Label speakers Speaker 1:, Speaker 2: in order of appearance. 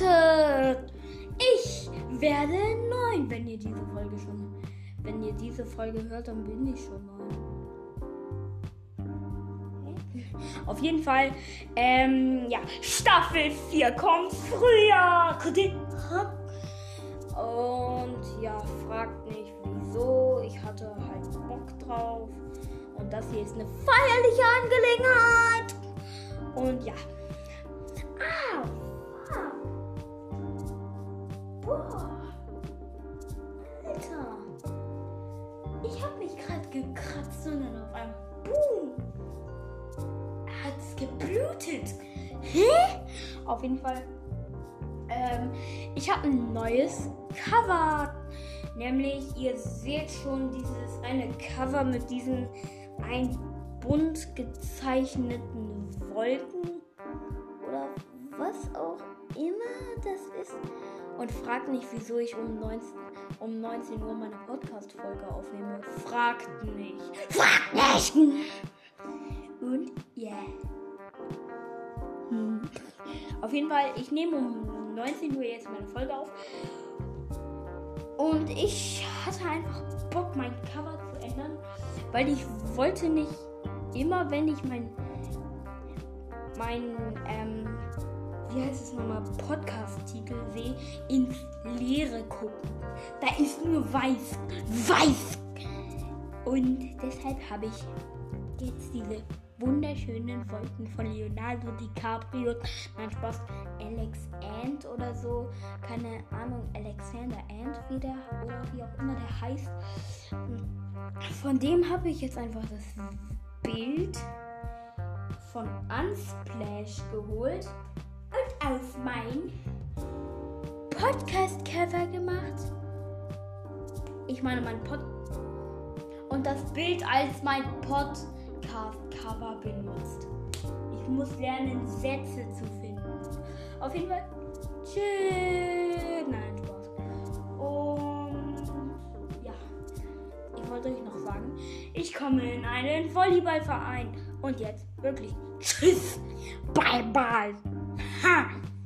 Speaker 1: Leute, ich werde neun, wenn ihr diese Folge schon, wenn ihr diese Folge hört, dann bin ich schon neun. Auf jeden Fall, ähm, ja, Staffel 4 kommt früher. Und ja, fragt nicht wieso. Ich hatte halt Bock drauf. Und das hier ist eine feierliche Angelegenheit. Und ja. Au. Einmal. Boom. Hat es geblutet. Hä? Auf jeden Fall. Ähm, ich habe ein neues Cover. Nämlich, ihr seht schon dieses eine Cover mit diesen ein bunt gezeichneten Wolken oder was auch ist. Und fragt nicht, wieso ich um 19, um 19 Uhr meine Podcast-Folge aufnehme. Fragt nicht. Fragt nicht! Und. Yeah. Hm. Auf jeden Fall, ich nehme um 19 Uhr jetzt meine Folge auf. Und ich hatte einfach Bock, mein Cover zu ändern, weil ich wollte nicht immer, wenn ich mein, mein, ähm, wie heißt es nochmal, Podcast-Titel sehe, ins Leere gucken. Da ist nur weiß, weiß. Und deshalb habe ich jetzt diese wunderschönen Wolken von Leonardo DiCaprio. Mein Spaß, Alex Ant oder so. Keine Ahnung, Alexander Ant wieder oder wie auch immer der heißt. Von dem habe ich jetzt einfach das Bild von Unsplash geholt auf mein Podcast-Cover gemacht. Ich meine, mein Pod. Und das Bild als mein Podcast. Podcast-Cover benutzt. Ich muss lernen, Sätze zu finden. Auf jeden Fall. Tschüss. Nein, Spaß. Und ja, ich wollte euch noch sagen, ich komme in einen Volleyballverein. Und jetzt wirklich. Tschüss. Bye, bye. Hi.